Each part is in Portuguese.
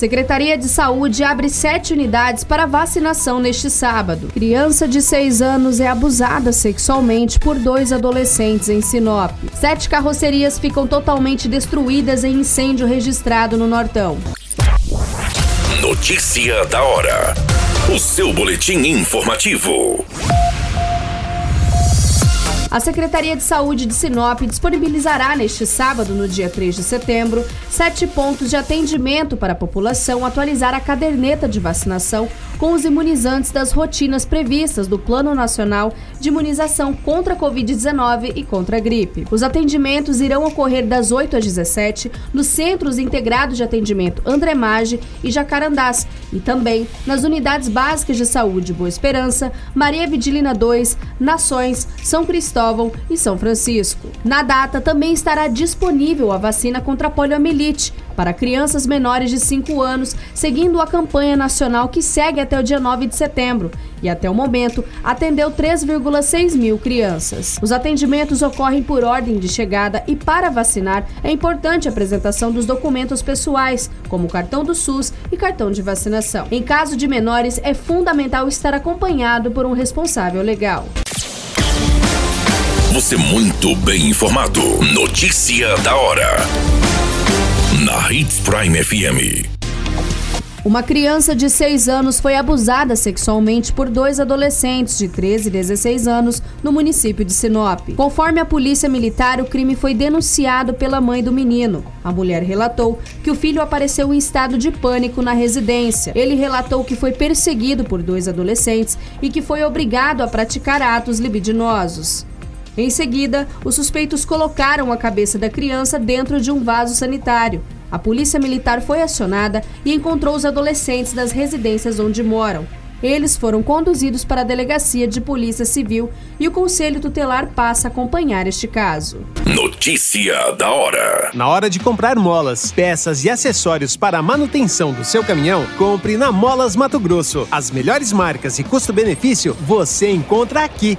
Secretaria de Saúde abre sete unidades para vacinação neste sábado. Criança de seis anos é abusada sexualmente por dois adolescentes em Sinop. Sete carrocerias ficam totalmente destruídas em incêndio registrado no Nortão. Notícia da hora. O seu boletim informativo. A Secretaria de Saúde de Sinop disponibilizará neste sábado, no dia 3 de setembro, sete pontos de atendimento para a população atualizar a caderneta de vacinação com os imunizantes das rotinas previstas do Plano Nacional de Imunização contra a Covid-19 e contra a gripe. Os atendimentos irão ocorrer das 8 às 17 nos Centros Integrados de Atendimento André Maggi e Jacarandás e também nas unidades básicas de saúde Boa Esperança, Maria Vidilina 2, Nações, São Cristóvão e São Francisco. Na data também estará disponível a vacina contra a poliomielite para crianças menores de 5 anos, seguindo a campanha nacional que segue até o dia 9 de setembro e até o momento atendeu 3,6 mil crianças. Os atendimentos ocorrem por ordem de chegada e para vacinar é importante a apresentação dos documentos pessoais, como cartão do SUS e cartão de vacinação. Em caso de menores, é fundamental estar acompanhado por um responsável legal. Você muito bem informado. Notícia da hora na Hits Prime FM. Uma criança de 6 anos foi abusada sexualmente por dois adolescentes de 13 e 16 anos no município de Sinop. Conforme a polícia militar, o crime foi denunciado pela mãe do menino. A mulher relatou que o filho apareceu em estado de pânico na residência. Ele relatou que foi perseguido por dois adolescentes e que foi obrigado a praticar atos libidinosos. Em seguida, os suspeitos colocaram a cabeça da criança dentro de um vaso sanitário. A polícia militar foi acionada e encontrou os adolescentes das residências onde moram. Eles foram conduzidos para a Delegacia de Polícia Civil e o Conselho Tutelar passa a acompanhar este caso. Notícia da hora. Na hora de comprar molas, peças e acessórios para a manutenção do seu caminhão, compre na Molas Mato Grosso. As melhores marcas e custo-benefício você encontra aqui.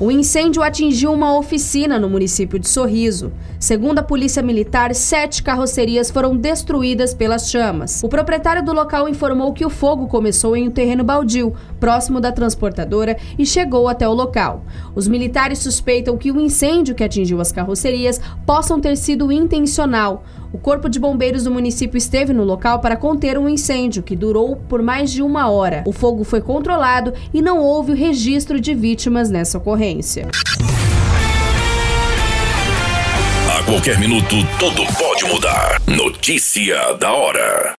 O incêndio atingiu uma oficina no município de Sorriso. Segundo a Polícia Militar, sete carrocerias foram destruídas pelas chamas. O proprietário do local informou que o fogo começou em um terreno baldio, próximo da transportadora, e chegou até o local. Os militares suspeitam que o incêndio que atingiu as carrocerias possam ter sido intencional. O Corpo de Bombeiros do município esteve no local para conter um incêndio que durou por mais de uma hora. O fogo foi controlado e não houve o registro de vítimas nessa ocorrência. A qualquer minuto, tudo pode mudar. Notícia da hora.